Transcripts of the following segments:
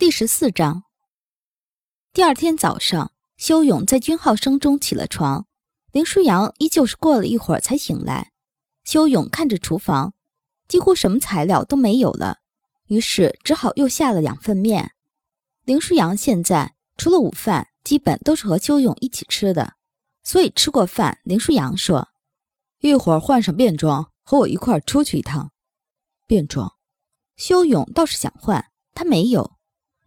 第十四章。第二天早上，修勇在军号声中起了床，林舒扬依旧是过了一会儿才醒来。修勇看着厨房，几乎什么材料都没有了，于是只好又下了两份面。林舒扬现在除了午饭，基本都是和修勇一起吃的，所以吃过饭，林舒扬说：“一会儿换上便装，和我一块儿出去一趟。”便装，修勇倒是想换，他没有。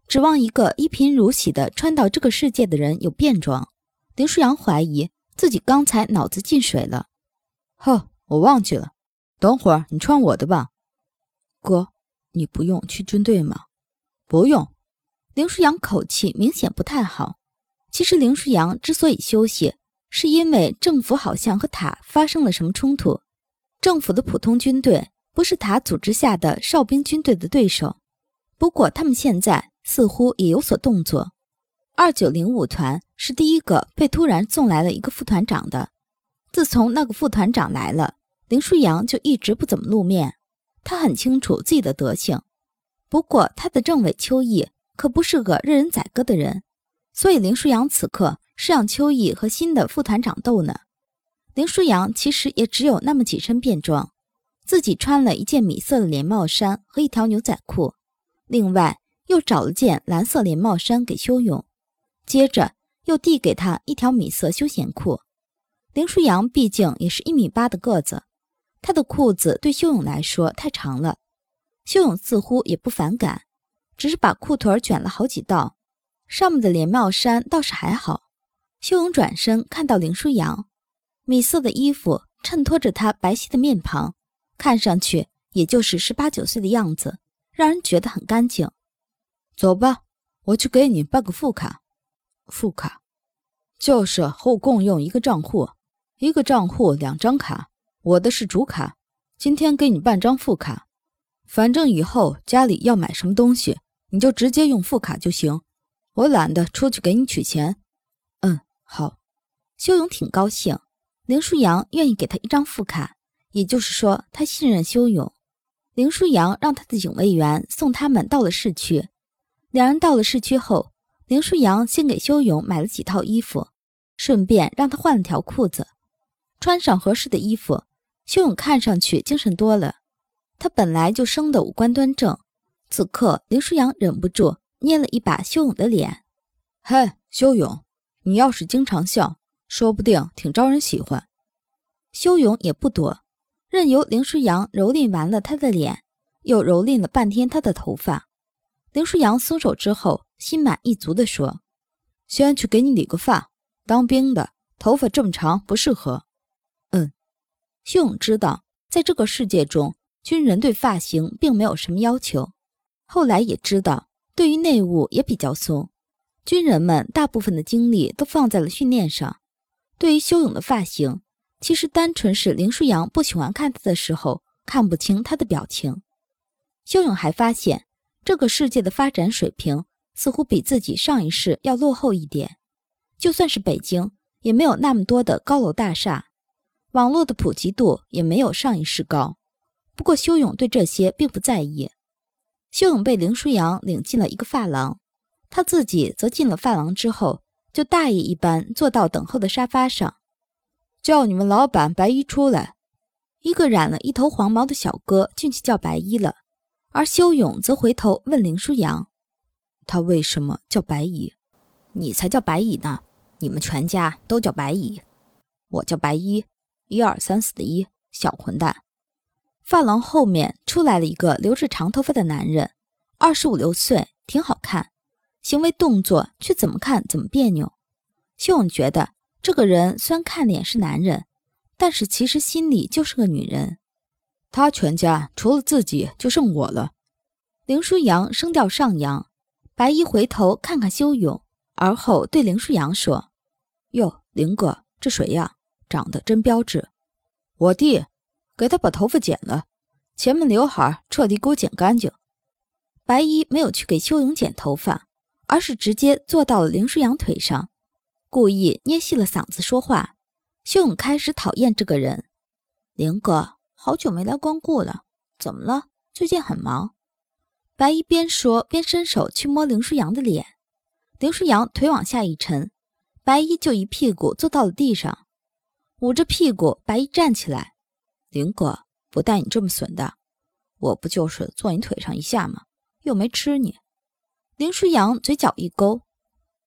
指望一个一贫如洗的穿到这个世界的人有便装，林舒扬怀疑自己刚才脑子进水了。呵，我忘记了，等会儿你穿我的吧。哥，你不用去军队吗？不用。林舒扬口气明显不太好。其实林舒扬之所以休息，是因为政府好像和塔发生了什么冲突。政府的普通军队不是塔组织下的哨兵军队的对手。不过他们现在。似乎也有所动作。二九零五团是第一个被突然送来了一个副团长的。自从那个副团长来了，林舒扬就一直不怎么露面。他很清楚自己的德行，不过他的政委邱毅可不是个任人宰割的人，所以林舒扬此刻是让邱毅和新的副团长斗呢。林舒扬其实也只有那么几身便装，自己穿了一件米色的连帽衫和一条牛仔裤，另外。又找了件蓝色连帽衫给修勇，接着又递给他一条米色休闲裤。林舒扬毕竟也是一米八的个子，他的裤子对修勇来说太长了。修勇似乎也不反感，只是把裤腿卷了好几道。上面的连帽衫倒是还好。修勇转身看到林舒扬，米色的衣服衬托着他白皙的面庞，看上去也就是十八九岁的样子，让人觉得很干净。走吧，我去给你办个副卡。副卡就是和我共用一个账户，一个账户两张卡，我的是主卡。今天给你办张副卡，反正以后家里要买什么东西，你就直接用副卡就行。我懒得出去给你取钱。嗯，好。修勇挺高兴，林舒扬愿意给他一张副卡，也就是说他信任修勇。林舒扬让他的警卫员送他们到了市区。两人到了市区后，林舒扬先给修勇买了几套衣服，顺便让他换了条裤子。穿上合适的衣服，修勇看上去精神多了。他本来就生得五官端正，此刻林舒扬忍不住捏了一把修勇的脸：“嘿，修勇，你要是经常笑，说不定挺招人喜欢。”修勇也不躲，任由林舒扬蹂躏完了他的脸，又蹂躏了半天他的头发。林舒扬松手之后，心满意足地说：“先去给你理个发，当兵的头发这么长不适合。”嗯，修勇知道，在这个世界中，军人对发型并没有什么要求。后来也知道，对于内务也比较松，军人们大部分的精力都放在了训练上。对于修勇的发型，其实单纯是林舒扬不喜欢看他的时候看不清他的表情。修勇还发现。这个世界的发展水平似乎比自己上一世要落后一点，就算是北京，也没有那么多的高楼大厦，网络的普及度也没有上一世高。不过修勇对这些并不在意。修勇被林舒扬领进了一个发廊，他自己则进了发廊之后，就大爷一般坐到等候的沙发上，叫你们老板白衣出来。一个染了一头黄毛的小哥进去叫白衣了。而修勇则回头问林舒扬：“他为什么叫白蚁？你才叫白蚁呢！你们全家都叫白蚁。我叫白衣，一二三四的一，小混蛋。”发廊后面出来了一个留着长头发的男人，二十五六岁，挺好看，行为动作却怎么看怎么别扭。修勇觉得这个人虽然看脸是男人，但是其实心里就是个女人。他全家除了自己就剩我了。林舒扬声调上扬，白衣回头看看修勇，而后对林舒扬说：“哟，林哥，这谁呀？长得真标致。我弟，给他把头发剪了，前面刘海彻底给我剪干净。”白衣没有去给修勇剪头发，而是直接坐到了林舒扬腿上，故意捏细了嗓子说话。修勇开始讨厌这个人，林哥。好久没来光顾了，怎么了？最近很忙？白衣边说边伸手去摸林舒扬的脸，林舒扬腿往下一沉，白衣就一屁股坐到了地上，捂着屁股，白衣站起来：“林哥，不带你这么损的，我不就是坐你腿上一下吗？又没吃你。”林舒扬嘴角一勾：“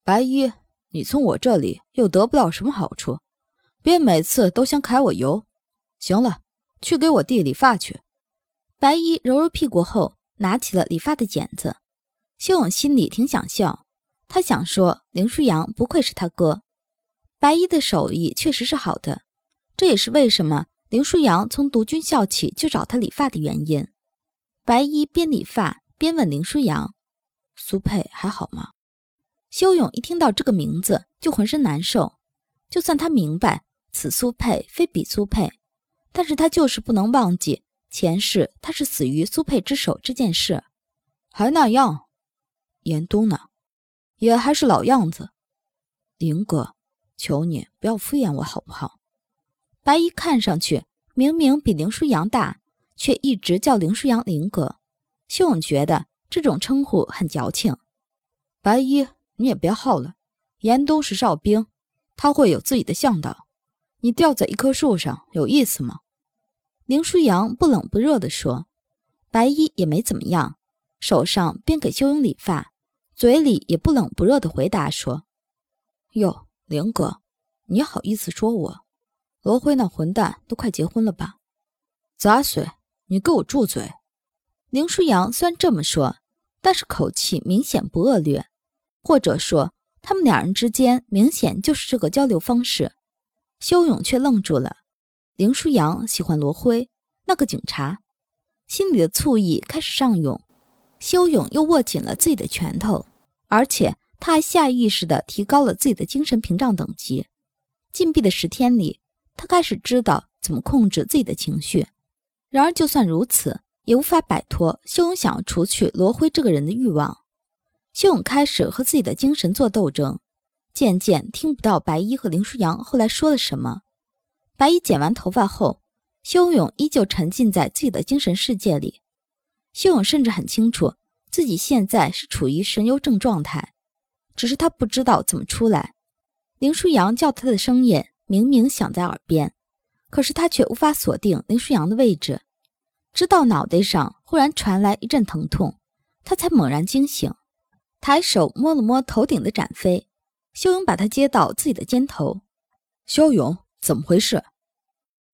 白衣，你从我这里又得不到什么好处，别每次都想揩我油。行了，去给我弟理发去。”白衣揉揉屁股后，拿起了理发的剪子。修勇心里挺想笑，他想说林舒扬不愧是他哥，白衣的手艺确实是好的，这也是为什么林舒扬从读军校起就找他理发的原因。白衣边理发边问林舒扬：“苏佩还好吗？”修勇一听到这个名字就浑身难受，就算他明白此苏佩非彼苏佩，但是他就是不能忘记。前世他是死于苏佩之手这件事，还那样。严冬呢，也还是老样子。林哥，求你不要敷衍我好不好？白衣看上去明明比林舒扬大，却一直叫林舒扬林哥。秀勇觉得这种称呼很矫情。白衣，你也别耗了。严冬是哨兵，他会有自己的向导。你吊在一棵树上有意思吗？林舒扬不冷不热地说：“白衣也没怎么样，手上边给修勇理发，嘴里也不冷不热地回答说：‘哟，林哥，你好意思说我？罗辉那混蛋都快结婚了吧？杂碎，你给我住嘴！’林舒扬虽然这么说，但是口气明显不恶劣，或者说他们两人之间明显就是这个交流方式。修勇却愣住了。”林舒扬喜欢罗辉那个警察，心里的醋意开始上涌。修勇又握紧了自己的拳头，而且他还下意识地提高了自己的精神屏障等级。禁闭的十天里，他开始知道怎么控制自己的情绪。然而，就算如此，也无法摆脱修勇想要除去罗辉这个人的欲望。修勇开始和自己的精神做斗争，渐渐听不到白衣和林舒扬后来说了什么。白衣剪完头发后，修勇依旧沉浸在自己的精神世界里。修勇甚至很清楚自己现在是处于神游症状态，只是他不知道怎么出来。林舒扬叫他的声音明明响在耳边，可是他却无法锁定林舒扬的位置。直到脑袋上忽然传来一阵疼痛，他才猛然惊醒，抬手摸了摸头顶的展飞。修勇把他接到自己的肩头，修勇。怎么回事？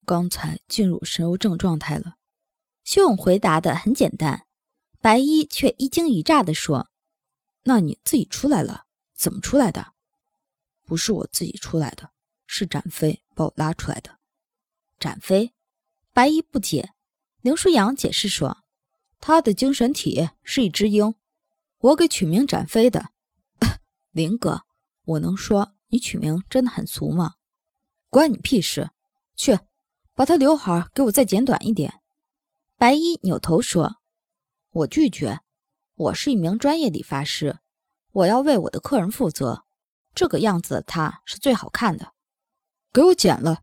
刚才进入神游症状态了。修勇回答的很简单，白衣却一惊一乍地说：“那你自己出来了？怎么出来的？不是我自己出来的，是展飞把我拉出来的。”展飞，白衣不解。林舒扬解释说：“他的精神体是一只鹰，我给取名展飞的。林哥，我能说你取名真的很俗吗？”关你屁事！去，把他刘海给我再剪短一点。白衣扭头说：“我拒绝，我是一名专业理发师，我要为我的客人负责。这个样子的他是最好看的，给我剪了。”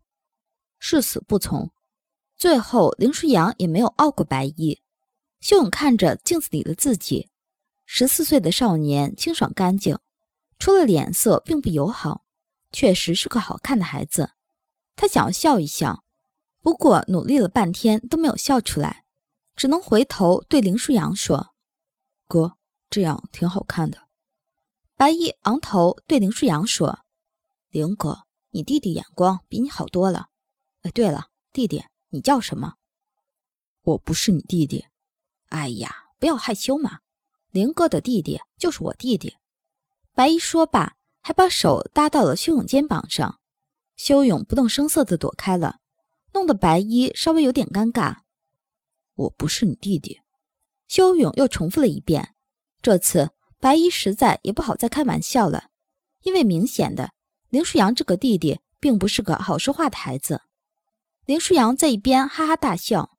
誓死不从。最后，林舒扬也没有拗过白衣。秀勇看着镜子里的自己，十四岁的少年，清爽干净，除了脸色并不友好，确实是个好看的孩子。他想要笑一笑，不过努力了半天都没有笑出来，只能回头对林舒扬说：“哥，这样挺好看的。”白衣昂头对林舒扬说：“林哥，你弟弟眼光比你好多了。哎，对了，弟弟，你叫什么？我不是你弟弟。哎呀，不要害羞嘛，林哥的弟弟就是我弟弟。”白衣说罢，还把手搭到了修勇肩膀上。修勇不动声色地躲开了，弄得白衣稍微有点尴尬。我不是你弟弟。修勇又重复了一遍。这次白衣实在也不好再开玩笑了，因为明显的林舒扬这个弟弟并不是个好说话的孩子。林舒扬在一边哈哈大笑，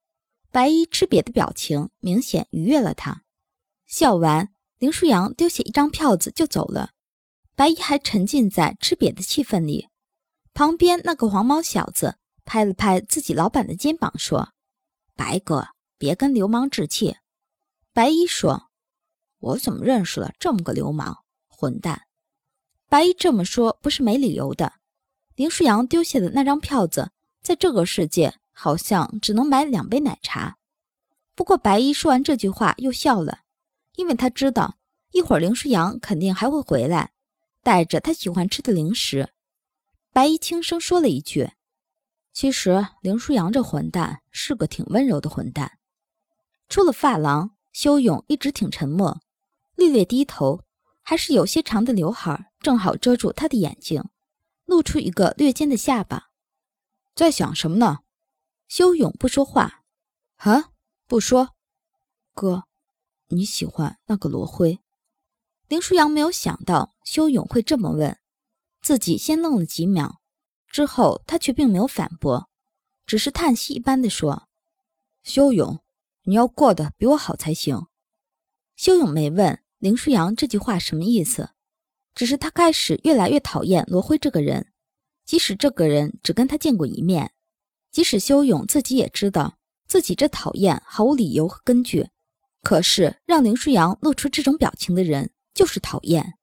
白衣吃瘪的表情明显愉悦了他。笑完，林舒扬丢下一张票子就走了，白衣还沉浸在吃瘪的气氛里。旁边那个黄毛小子拍了拍自己老板的肩膀，说：“白哥，别跟流氓置气。”白衣说：“我怎么认识了这么个流氓混蛋？白衣这么说不是没理由的。林舒扬丢下的那张票子，在这个世界好像只能买两杯奶茶。不过白衣说完这句话又笑了，因为他知道一会儿林舒扬肯定还会回来，带着他喜欢吃的零食。白衣轻声说了一句：“其实林舒扬这混蛋是个挺温柔的混蛋。”出了发廊，修勇一直挺沉默，略略低头，还是有些长的刘海正好遮住他的眼睛，露出一个略尖的下巴。在想什么呢？修勇不说话。啊，不说。哥，你喜欢那个罗辉？林舒扬没有想到修勇会这么问，自己先愣了几秒，之后他却并没有反驳，只是叹息一般的说：“修勇。”你要过得比我好才行。修勇没问林舒扬这句话什么意思，只是他开始越来越讨厌罗辉这个人。即使这个人只跟他见过一面，即使修勇自己也知道自己这讨厌毫无理由和根据，可是让林舒扬露出这种表情的人就是讨厌。